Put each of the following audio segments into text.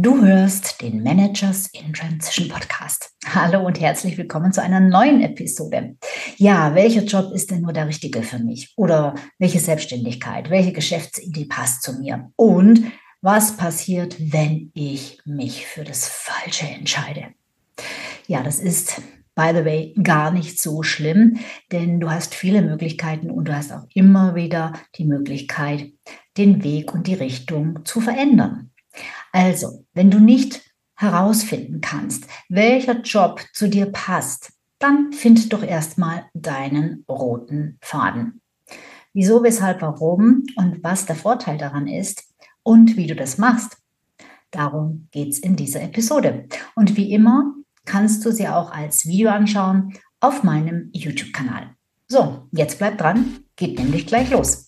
Du hörst den Managers in Transition Podcast. Hallo und herzlich willkommen zu einer neuen Episode. Ja, welcher Job ist denn nur der richtige für mich? Oder welche Selbstständigkeit, welche Geschäftsidee passt zu mir? Und was passiert, wenn ich mich für das Falsche entscheide? Ja, das ist by the way, gar nicht so schlimm, denn du hast viele Möglichkeiten und du hast auch immer wieder die Möglichkeit, den Weg und die Richtung zu verändern. Also, wenn du nicht herausfinden kannst, welcher Job zu dir passt, dann find doch erstmal deinen roten Faden. Wieso, weshalb, warum und was der Vorteil daran ist und wie du das machst. Darum geht es in dieser Episode. Und wie immer kannst du sie auch als Video anschauen auf meinem YouTube-Kanal. So, jetzt bleib dran, geht nämlich gleich los.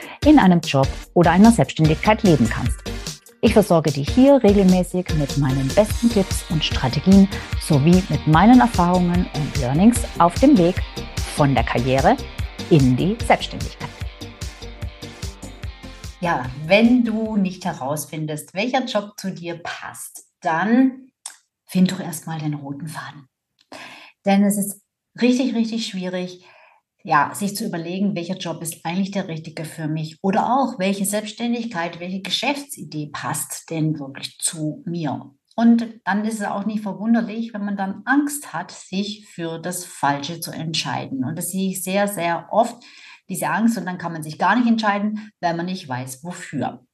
in einem Job oder einer Selbstständigkeit leben kannst. Ich versorge dich hier regelmäßig mit meinen besten Tipps und Strategien sowie mit meinen Erfahrungen und Learnings auf dem Weg von der Karriere in die Selbstständigkeit. Ja, wenn du nicht herausfindest, welcher Job zu dir passt, dann find doch erstmal den roten Faden. Denn es ist richtig, richtig schwierig, ja, sich zu überlegen, welcher Job ist eigentlich der richtige für mich oder auch welche Selbstständigkeit, welche Geschäftsidee passt denn wirklich zu mir. Und dann ist es auch nicht verwunderlich, wenn man dann Angst hat, sich für das Falsche zu entscheiden. Und das sehe ich sehr, sehr oft, diese Angst. Und dann kann man sich gar nicht entscheiden, weil man nicht weiß, wofür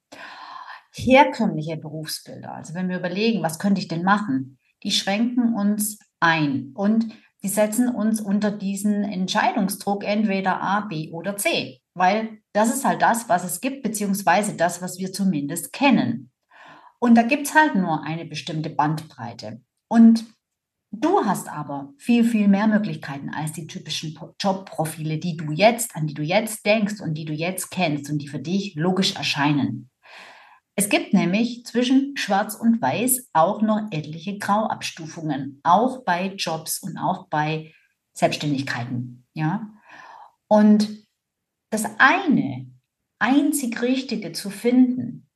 herkömmliche Berufsbilder, also wenn wir überlegen, was könnte ich denn machen, die schränken uns ein und die setzen uns unter diesen Entscheidungsdruck entweder A, B oder C, weil das ist halt das, was es gibt, beziehungsweise das, was wir zumindest kennen. Und da gibt es halt nur eine bestimmte Bandbreite. Und du hast aber viel, viel mehr Möglichkeiten als die typischen Jobprofile, die du jetzt, an die du jetzt denkst und die du jetzt kennst und die für dich logisch erscheinen. Es gibt nämlich zwischen Schwarz und Weiß auch noch etliche Grauabstufungen, auch bei Jobs und auch bei Selbstständigkeiten. Ja? Und das eine, einzig Richtige zu finden,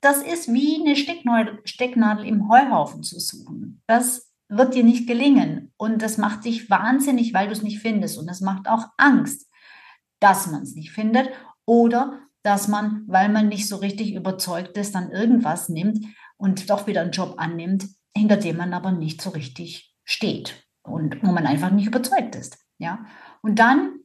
das ist wie eine Stecknadel im Heuhaufen zu suchen. Das wird dir nicht gelingen und das macht dich wahnsinnig, weil du es nicht findest und das macht auch Angst, dass man es nicht findet oder dass man, weil man nicht so richtig überzeugt ist, dann irgendwas nimmt und doch wieder einen Job annimmt, hinter dem man aber nicht so richtig steht und wo man einfach nicht überzeugt ist. Ja? Und dann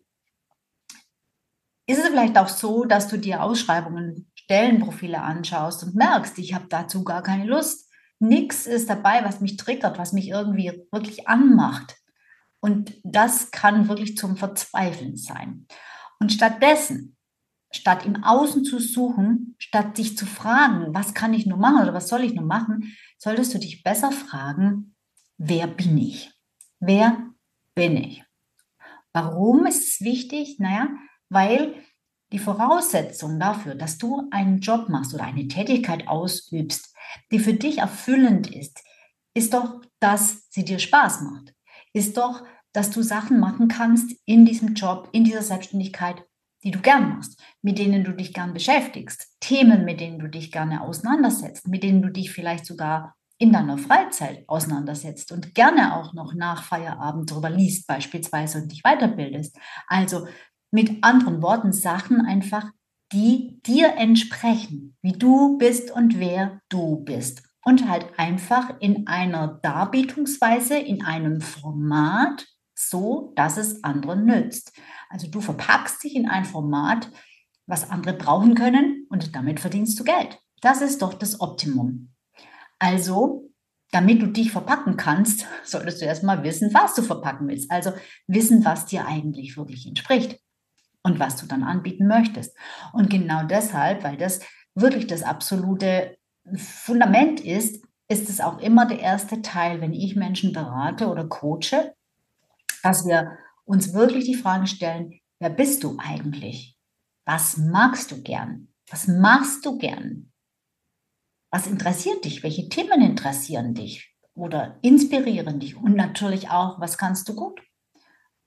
ist es vielleicht auch so, dass du dir Ausschreibungen, Stellenprofile anschaust und merkst, ich habe dazu gar keine Lust. Nichts ist dabei, was mich triggert, was mich irgendwie wirklich anmacht. Und das kann wirklich zum Verzweifeln sein. Und stattdessen statt im Außen zu suchen, statt dich zu fragen, was kann ich nur machen oder was soll ich nur machen, solltest du dich besser fragen, wer bin ich? Wer bin ich? Warum ist es wichtig? Naja, weil die Voraussetzung dafür, dass du einen Job machst oder eine Tätigkeit ausübst, die für dich erfüllend ist, ist doch, dass sie dir Spaß macht. Ist doch, dass du Sachen machen kannst in diesem Job, in dieser Selbstständigkeit, die du gern machst, mit denen du dich gern beschäftigst, Themen, mit denen du dich gerne auseinandersetzt, mit denen du dich vielleicht sogar in deiner Freizeit auseinandersetzt und gerne auch noch nach Feierabend darüber liest beispielsweise und dich weiterbildest. Also mit anderen Worten Sachen einfach, die dir entsprechen, wie du bist und wer du bist. Und halt einfach in einer Darbietungsweise, in einem Format, so dass es anderen nützt. Also du verpackst dich in ein Format, was andere brauchen können und damit verdienst du Geld. Das ist doch das Optimum. Also, damit du dich verpacken kannst, solltest du erstmal wissen, was du verpacken willst. Also wissen, was dir eigentlich wirklich entspricht und was du dann anbieten möchtest. Und genau deshalb, weil das wirklich das absolute Fundament ist, ist es auch immer der erste Teil, wenn ich Menschen berate oder coache, dass wir uns wirklich die Frage stellen, wer bist du eigentlich? Was magst du gern? Was machst du gern? Was interessiert dich? Welche Themen interessieren dich oder inspirieren dich? Und natürlich auch, was kannst du gut?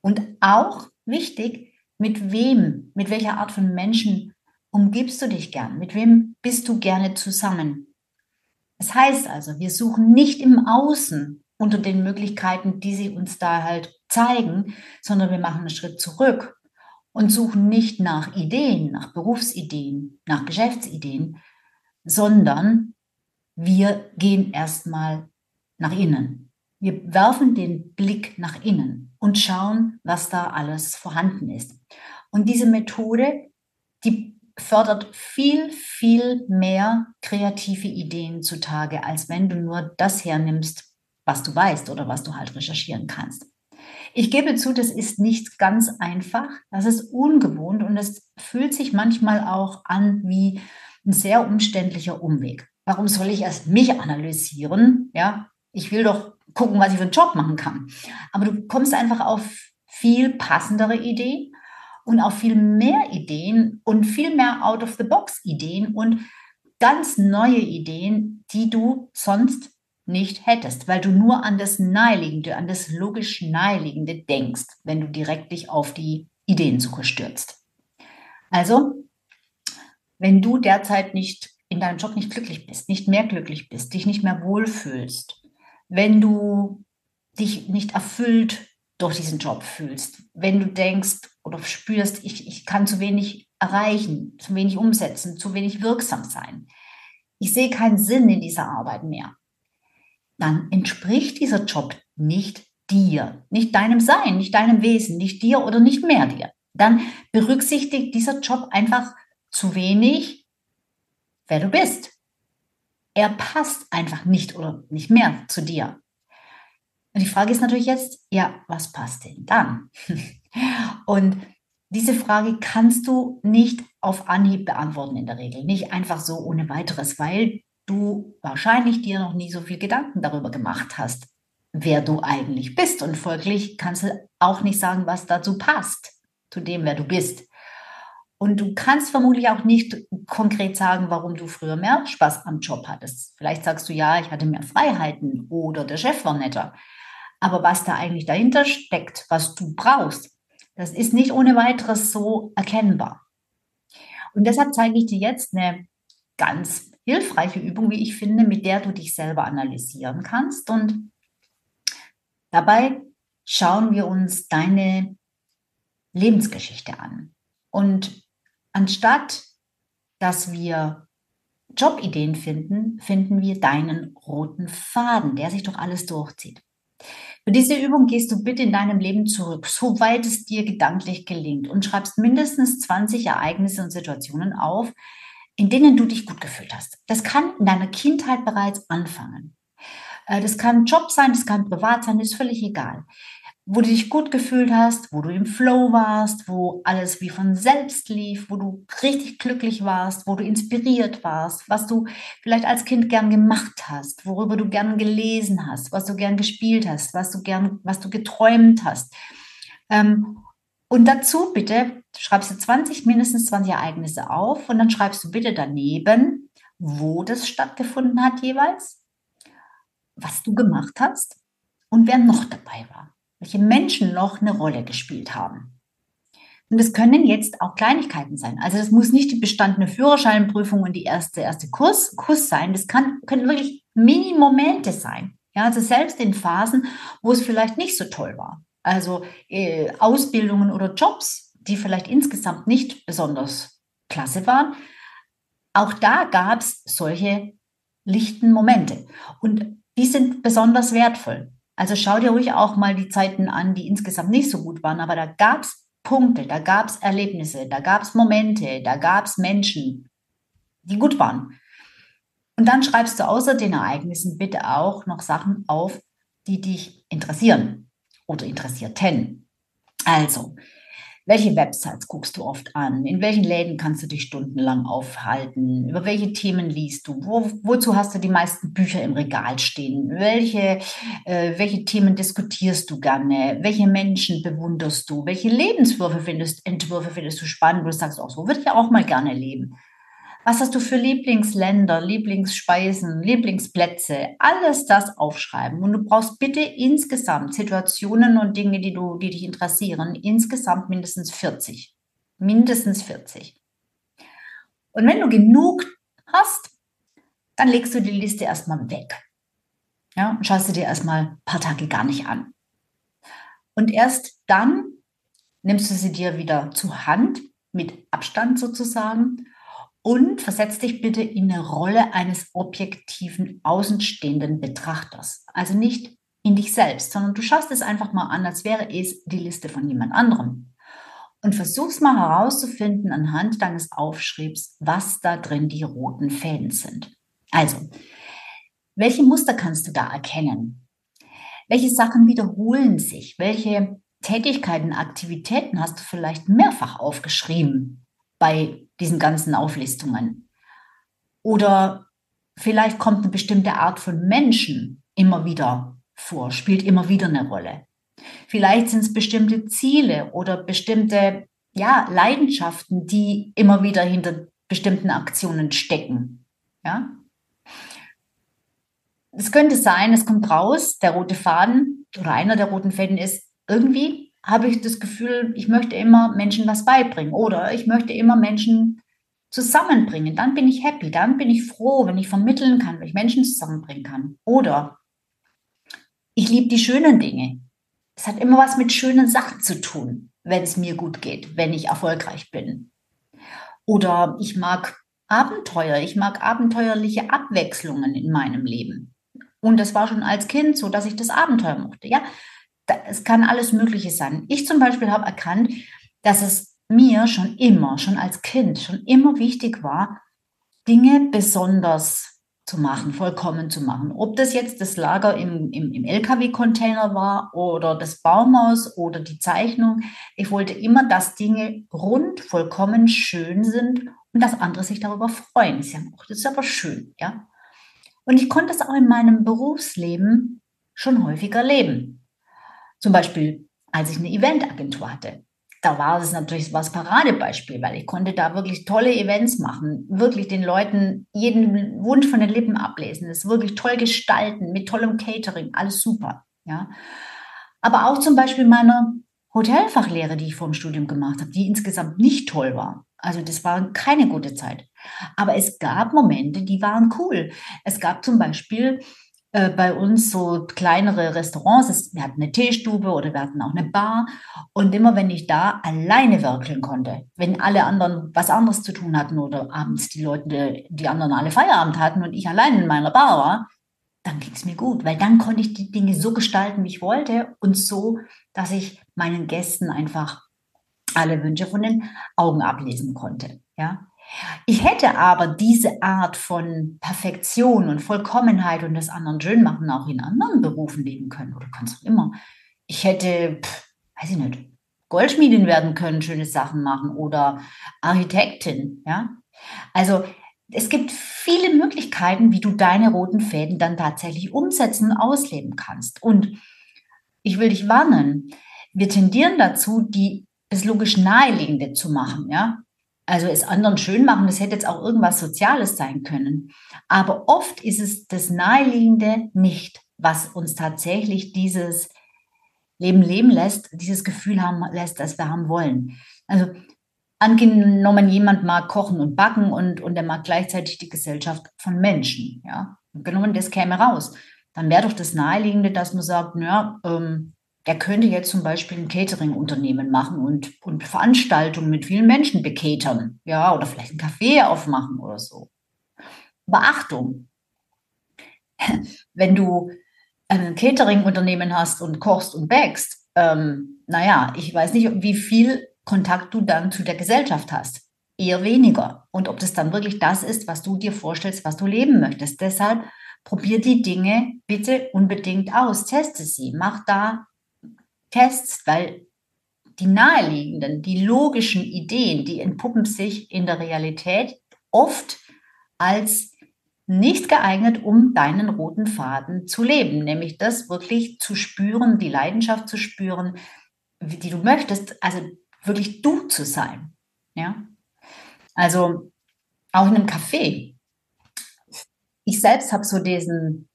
Und auch wichtig, mit wem, mit welcher Art von Menschen umgibst du dich gern? Mit wem bist du gerne zusammen? Das heißt also, wir suchen nicht im Außen unter den Möglichkeiten, die sie uns da halt zeigen, sondern wir machen einen Schritt zurück und suchen nicht nach Ideen, nach Berufsideen, nach Geschäftsideen, sondern wir gehen erstmal nach innen. Wir werfen den Blick nach innen und schauen, was da alles vorhanden ist. Und diese Methode, die fördert viel, viel mehr kreative Ideen zutage, als wenn du nur das hernimmst, was du weißt oder was du halt recherchieren kannst. Ich gebe zu, das ist nicht ganz einfach, das ist ungewohnt und es fühlt sich manchmal auch an wie ein sehr umständlicher Umweg. Warum soll ich erst mich analysieren? Ja, ich will doch gucken, was ich für einen Job machen kann. Aber du kommst einfach auf viel passendere Ideen und auf viel mehr Ideen und viel mehr Out-of-the-Box-Ideen und ganz neue Ideen, die du sonst nicht hättest, weil du nur an das Naheliegende, an das logisch Naheliegende denkst, wenn du direkt dich auf die Ideensuche stürzt. Also, wenn du derzeit nicht in deinem Job nicht glücklich bist, nicht mehr glücklich bist, dich nicht mehr wohlfühlst, wenn du dich nicht erfüllt durch diesen Job fühlst, wenn du denkst oder spürst, ich, ich kann zu wenig erreichen, zu wenig umsetzen, zu wenig wirksam sein, ich sehe keinen Sinn in dieser Arbeit mehr, dann entspricht dieser Job nicht dir, nicht deinem Sein, nicht deinem Wesen, nicht dir oder nicht mehr dir. Dann berücksichtigt dieser Job einfach zu wenig, wer du bist. Er passt einfach nicht oder nicht mehr zu dir. Und die Frage ist natürlich jetzt, ja, was passt denn dann? Und diese Frage kannst du nicht auf Anhieb beantworten in der Regel, nicht einfach so ohne weiteres, weil du wahrscheinlich dir noch nie so viel Gedanken darüber gemacht hast, wer du eigentlich bist. Und folglich kannst du auch nicht sagen, was dazu passt, zu dem, wer du bist. Und du kannst vermutlich auch nicht konkret sagen, warum du früher mehr Spaß am Job hattest. Vielleicht sagst du, ja, ich hatte mehr Freiheiten oder der Chef war netter. Aber was da eigentlich dahinter steckt, was du brauchst, das ist nicht ohne weiteres so erkennbar. Und deshalb zeige ich dir jetzt eine ganz hilfreiche Übung, wie ich finde, mit der du dich selber analysieren kannst. Und dabei schauen wir uns deine Lebensgeschichte an. Und anstatt dass wir Jobideen finden, finden wir deinen roten Faden, der sich durch alles durchzieht. Für diese Übung gehst du bitte in deinem Leben zurück, soweit es dir gedanklich gelingt und schreibst mindestens 20 Ereignisse und Situationen auf, in denen du dich gut gefühlt hast. Das kann in deiner Kindheit bereits anfangen. Äh, das kann Job sein, das kann privat sein, ist völlig egal. Wo du dich gut gefühlt hast, wo du im Flow warst, wo alles wie von selbst lief, wo du richtig glücklich warst, wo du inspiriert warst, was du vielleicht als Kind gern gemacht hast, worüber du gern gelesen hast, was du gern gespielt hast, was du gern, was du geträumt hast. Ähm, und dazu bitte schreibst du 20, mindestens 20 Ereignisse auf und dann schreibst du bitte daneben, wo das stattgefunden hat jeweils, was du gemacht hast und wer noch dabei war, welche Menschen noch eine Rolle gespielt haben. Und das können jetzt auch Kleinigkeiten sein. Also das muss nicht die bestandene Führerscheinprüfung und die erste, erste Kurs, Kurs sein. Das kann, können wirklich Mini-Momente sein. Ja, also selbst in Phasen, wo es vielleicht nicht so toll war. Also äh, Ausbildungen oder Jobs, die vielleicht insgesamt nicht besonders klasse waren. Auch da gab es solche lichten Momente. Und die sind besonders wertvoll. Also schau dir ruhig auch mal die Zeiten an, die insgesamt nicht so gut waren, aber da gab es Punkte, da gab es Erlebnisse, da gab es Momente, da gab es Menschen, die gut waren. Und dann schreibst du außer den Ereignissen bitte auch noch Sachen auf, die dich interessieren oder Interessierten. Also, Welche Websites guckst du oft an? In welchen Läden kannst du dich stundenlang aufhalten? Über welche Themen liest du? Wo, wozu hast du die meisten Bücher im Regal stehen? Welche, äh, welche Themen diskutierst du gerne? Welche Menschen bewunderst du? Welche Lebenswürfe findest, Entwürfe findest du spannend? Wo du sagst, auch so würde ich ja auch mal gerne leben. Was hast du für Lieblingsländer, Lieblingsspeisen, Lieblingsplätze? Alles das aufschreiben. Und du brauchst bitte insgesamt Situationen und Dinge, die, du, die dich interessieren, insgesamt mindestens 40. Mindestens 40. Und wenn du genug hast, dann legst du die Liste erstmal weg. Ja, und schaust du dir erstmal ein paar Tage gar nicht an. Und erst dann nimmst du sie dir wieder zur Hand, mit Abstand sozusagen, und versetz dich bitte in eine Rolle eines objektiven, außenstehenden Betrachters. Also nicht in dich selbst, sondern du schaust es einfach mal an, als wäre es die Liste von jemand anderem. Und versuchst mal herauszufinden anhand deines Aufschriebs, was da drin die roten Fäden sind. Also, welche Muster kannst du da erkennen? Welche Sachen wiederholen sich? Welche Tätigkeiten, Aktivitäten hast du vielleicht mehrfach aufgeschrieben bei diesen ganzen Auflistungen. Oder vielleicht kommt eine bestimmte Art von Menschen immer wieder vor, spielt immer wieder eine Rolle. Vielleicht sind es bestimmte Ziele oder bestimmte ja, Leidenschaften, die immer wieder hinter bestimmten Aktionen stecken. Ja? Es könnte sein, es kommt raus, der rote Faden oder einer der roten Fäden ist, irgendwie habe ich das Gefühl, ich möchte immer Menschen was beibringen oder ich möchte immer Menschen zusammenbringen. Dann bin ich happy, dann bin ich froh, wenn ich vermitteln kann, wenn ich Menschen zusammenbringen kann. Oder ich liebe die schönen Dinge. Es hat immer was mit schönen Sachen zu tun, wenn es mir gut geht, wenn ich erfolgreich bin. Oder ich mag Abenteuer, ich mag abenteuerliche Abwechslungen in meinem Leben. Und das war schon als Kind so, dass ich das Abenteuer mochte. Ja, es kann alles Mögliche sein. Ich zum Beispiel habe erkannt, dass es mir schon immer, schon als Kind, schon immer wichtig war, Dinge besonders zu machen, vollkommen zu machen. Ob das jetzt das Lager im, im, im LKW-Container war oder das Baumhaus oder die Zeichnung. Ich wollte immer, dass Dinge rund, vollkommen schön sind und dass andere sich darüber freuen. Sie sagen, oh, das ist aber schön, ja. Und ich konnte es auch in meinem Berufsleben schon häufiger leben. Zum Beispiel, als ich eine Eventagentur hatte. Da war es natürlich das Paradebeispiel, weil ich konnte da wirklich tolle Events machen, wirklich den Leuten jeden Wunsch von den Lippen ablesen, es wirklich toll gestalten, mit tollem Catering, alles super. Ja. Aber auch zum Beispiel meine Hotelfachlehre, die ich vor dem Studium gemacht habe, die insgesamt nicht toll war. Also das war keine gute Zeit. Aber es gab Momente, die waren cool. Es gab zum Beispiel äh, bei uns so kleinere Restaurants. Wir hatten eine Teestube oder wir hatten auch eine Bar. Und immer wenn ich da alleine werkeln konnte, wenn alle anderen was anderes zu tun hatten oder abends die Leute, die anderen alle Feierabend hatten und ich allein in meiner Bar war, dann ging es mir gut, weil dann konnte ich die Dinge so gestalten, wie ich wollte und so, dass ich meinen Gästen einfach alle Wünsche von den Augen ablesen konnte. Ja, ich hätte aber diese Art von Perfektion und Vollkommenheit und das anderen schön machen auch in anderen Berufen leben können oder kannst auch immer. Ich hätte, pff, weiß ich nicht, Goldschmiedin werden können, schöne Sachen machen oder Architektin, ja. Also es gibt viele Möglichkeiten, wie du deine roten Fäden dann tatsächlich umsetzen und ausleben kannst. Und ich will dich warnen, wir tendieren dazu, die das logisch naheliegende zu machen, ja. Also es anderen schön machen, das hätte jetzt auch irgendwas Soziales sein können. Aber oft ist es das Naheliegende nicht, was uns tatsächlich dieses Leben leben lässt, dieses Gefühl haben lässt, das wir haben wollen. Also angenommen, jemand mag kochen und backen und, und er mag gleichzeitig die Gesellschaft von Menschen. Ja, genommen, das käme raus. Dann wäre doch das Naheliegende, dass man sagt, naja, ähm, der könnte jetzt zum Beispiel ein Catering-Unternehmen machen und, und Veranstaltungen mit vielen Menschen bekatern. Ja, oder vielleicht ein Café aufmachen oder so. Beachtung. Wenn du ein Catering-Unternehmen hast und kochst und backst, ähm, naja, ich weiß nicht, wie viel Kontakt du dann zu der Gesellschaft hast. Eher weniger. Und ob das dann wirklich das ist, was du dir vorstellst, was du leben möchtest. Deshalb probier die Dinge bitte unbedingt aus. Teste sie. Mach da Tests, weil die naheliegenden, die logischen Ideen, die entpuppen sich in der Realität oft als nicht geeignet, um deinen roten Faden zu leben, nämlich das wirklich zu spüren, die Leidenschaft zu spüren, die du möchtest, also wirklich du zu sein. Ja? Also auch in einem Café. Ich selbst habe so diesen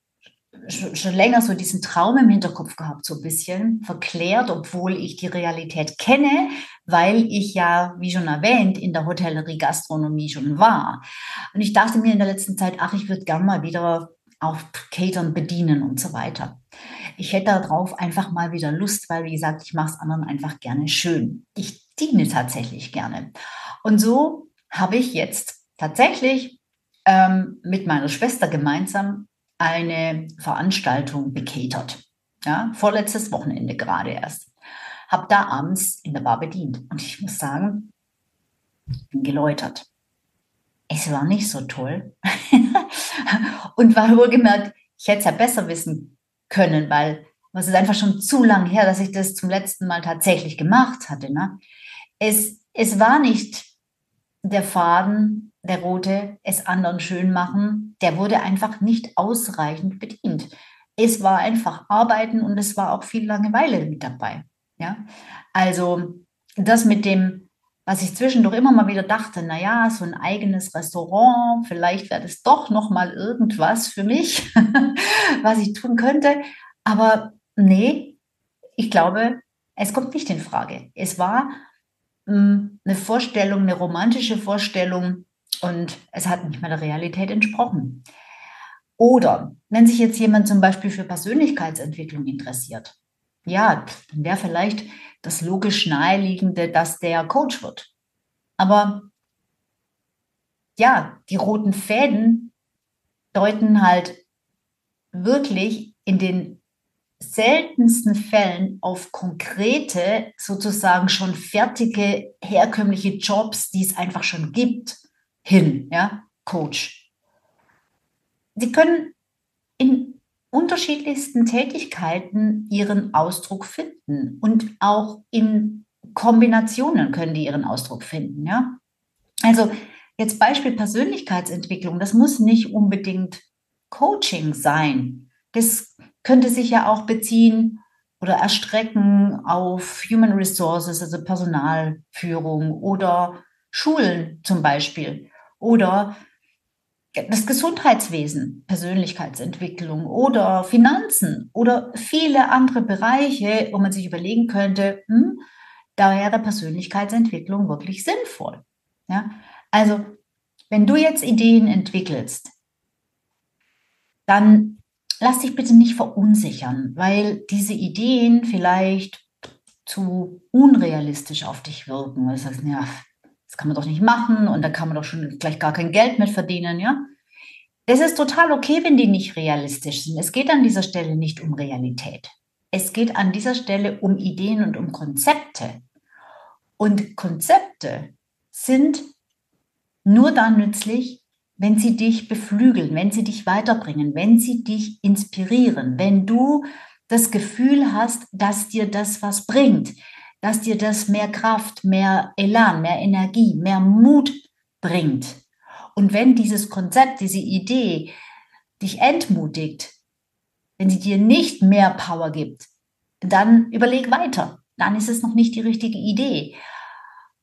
schon länger so diesen Traum im Hinterkopf gehabt, so ein bisschen verklärt, obwohl ich die Realität kenne, weil ich ja, wie schon erwähnt, in der Hotellerie Gastronomie schon war. Und ich dachte mir in der letzten Zeit, ach, ich würde gerne mal wieder auch Catern bedienen und so weiter. Ich hätte darauf einfach mal wieder Lust, weil, wie gesagt, ich mache es anderen einfach gerne schön. Ich diene tatsächlich gerne. Und so habe ich jetzt tatsächlich ähm, mit meiner Schwester gemeinsam eine Veranstaltung bekatert. Ja, vorletztes Wochenende gerade erst. Habe da abends in der Bar bedient. Und ich muss sagen, bin geläutert. Es war nicht so toll. und war wohlgemerkt, ich hätte es ja besser wissen können, weil es ist einfach schon zu lang her, dass ich das zum letzten Mal tatsächlich gemacht hatte. Ne? Es, es war nicht der Faden, der rote, es anderen schön machen, der wurde einfach nicht ausreichend bedient. Es war einfach Arbeiten und es war auch viel Langeweile mit dabei. Ja, also das mit dem, was ich zwischendurch immer mal wieder dachte, naja, so ein eigenes Restaurant, vielleicht wäre das doch noch mal irgendwas für mich, was ich tun könnte. Aber nee, ich glaube, es kommt nicht in Frage. Es war eine Vorstellung, eine romantische Vorstellung und es hat nicht mehr der Realität entsprochen. Oder wenn sich jetzt jemand zum Beispiel für Persönlichkeitsentwicklung interessiert, ja, dann wäre vielleicht das logisch naheliegende, dass der Coach wird. Aber ja, die roten Fäden deuten halt wirklich in den seltensten Fällen auf konkrete, sozusagen schon fertige, herkömmliche Jobs, die es einfach schon gibt, hin, ja, Coach. Sie können in unterschiedlichsten Tätigkeiten ihren Ausdruck finden und auch in Kombinationen können die ihren Ausdruck finden, ja. Also jetzt Beispiel Persönlichkeitsentwicklung, das muss nicht unbedingt Coaching sein. Das könnte sich ja auch beziehen oder erstrecken auf Human Resources, also Personalführung oder Schulen zum Beispiel oder das Gesundheitswesen, Persönlichkeitsentwicklung oder Finanzen oder viele andere Bereiche, wo man sich überlegen könnte, hm, da wäre Persönlichkeitsentwicklung wirklich sinnvoll. Ja? Also, wenn du jetzt Ideen entwickelst, dann lass dich bitte nicht verunsichern, weil diese Ideen vielleicht zu unrealistisch auf dich wirken. Du sagst, ja, das kann man doch nicht machen und da kann man doch schon gleich gar kein Geld mit verdienen, ja. Es ist total okay, wenn die nicht realistisch sind. Es geht an dieser Stelle nicht um Realität. Es geht an dieser Stelle um Ideen und um Konzepte. Und Konzepte sind nur dann nützlich, wenn sie dich beflügeln, wenn sie dich weiterbringen, wenn sie dich inspirieren, wenn du das Gefühl hast, dass dir das was bringt, dass dir das mehr Kraft, mehr Elan, mehr Energie, mehr Mut bringt. Und wenn dieses Konzept, diese Idee dich entmutigt, wenn sie dir nicht mehr Power gibt, dann überleg weiter. Dann ist es noch nicht die richtige Idee.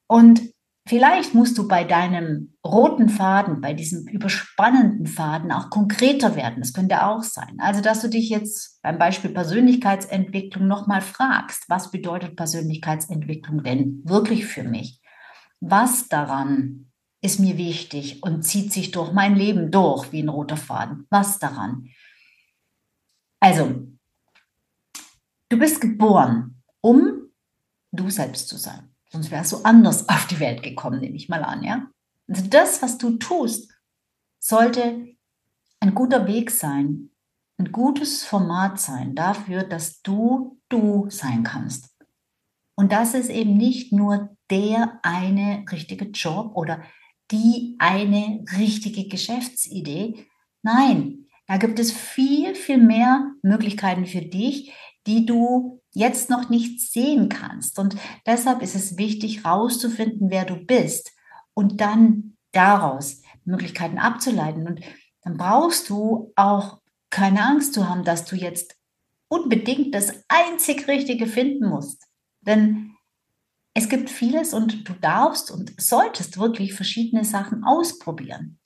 Und Vielleicht musst du bei deinem roten Faden, bei diesem überspannenden Faden auch konkreter werden. Das könnte auch sein. Also, dass du dich jetzt beim Beispiel Persönlichkeitsentwicklung nochmal fragst, was bedeutet Persönlichkeitsentwicklung denn wirklich für mich? Was daran ist mir wichtig und zieht sich durch mein Leben durch wie ein roter Faden? Was daran? Also, du bist geboren, um du selbst zu sein. Sonst wärst du anders auf die Welt gekommen, nehme ich mal an, ja? Also das, was du tust, sollte ein guter Weg sein, ein gutes Format sein dafür, dass du du sein kannst. Und das ist eben nicht nur der eine richtige Job oder die eine richtige Geschäftsidee. Nein, da gibt es viel, viel mehr Möglichkeiten für dich, die du jetzt noch nicht sehen kannst. Und deshalb ist es wichtig, rauszufinden, wer du bist und dann daraus Möglichkeiten abzuleiten. Und dann brauchst du auch keine Angst zu haben, dass du jetzt unbedingt das einzig Richtige finden musst. Denn es gibt vieles und du darfst und solltest wirklich verschiedene Sachen ausprobieren.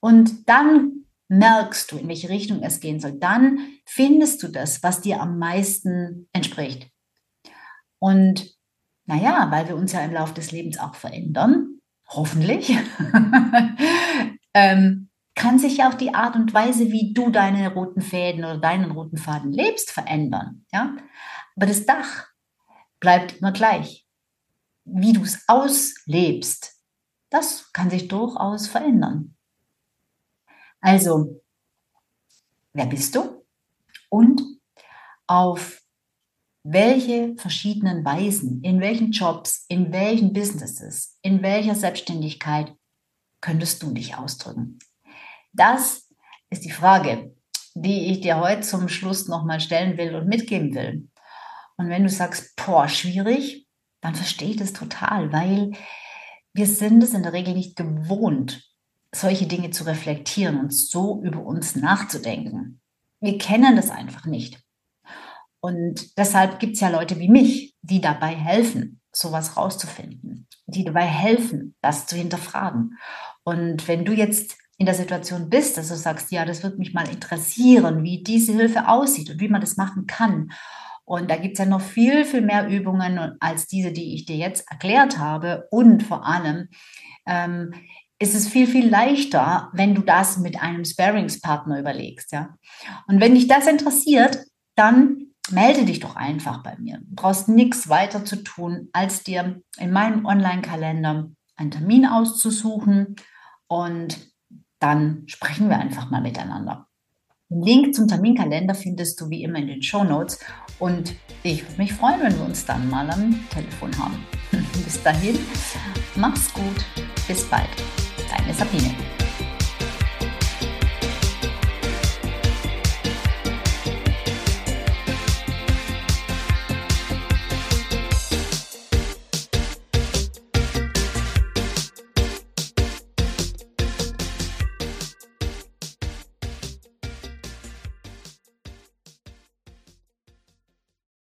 Und dann merkst du, in welche Richtung es gehen soll. Dann findest du das, was dir am meisten entspricht. Und naja, weil wir uns ja im Laufe des Lebens auch verändern, hoffentlich, ähm, kann sich ja auch die Art und Weise, wie du deine roten Fäden oder deinen roten Faden lebst, verändern. Ja? Aber das Dach bleibt immer gleich. Wie du es auslebst, das kann sich durchaus verändern. Also, wer bist du? Und auf welche verschiedenen Weisen, in welchen Jobs, in welchen Businesses, in welcher Selbstständigkeit könntest du dich ausdrücken? Das ist die Frage, die ich dir heute zum Schluss nochmal stellen will und mitgeben will. Und wenn du sagst, boah, schwierig, dann verstehe ich das total, weil wir sind es in der Regel nicht gewohnt, solche Dinge zu reflektieren und so über uns nachzudenken. Wir kennen das einfach nicht. Und deshalb gibt es ja Leute wie mich, die dabei helfen, sowas rauszufinden, die dabei helfen, das zu hinterfragen. Und wenn du jetzt in der Situation bist, dass du sagst, ja, das wird mich mal interessieren, wie diese Hilfe aussieht und wie man das machen kann. Und da gibt es ja noch viel, viel mehr Übungen als diese, die ich dir jetzt erklärt habe. Und vor allem ähm, ist es viel, viel leichter, wenn du das mit einem Sparingspartner überlegst. Ja? Und wenn dich das interessiert, dann melde dich doch einfach bei mir. Du brauchst nichts weiter zu tun, als dir in meinem Online-Kalender einen Termin auszusuchen und dann sprechen wir einfach mal miteinander. Den Link zum Terminkalender findest du wie immer in den Show Notes und ich würde mich freuen, wenn wir uns dann mal am Telefon haben. Bis dahin, mach's gut, bis bald. Dai, ne sapine.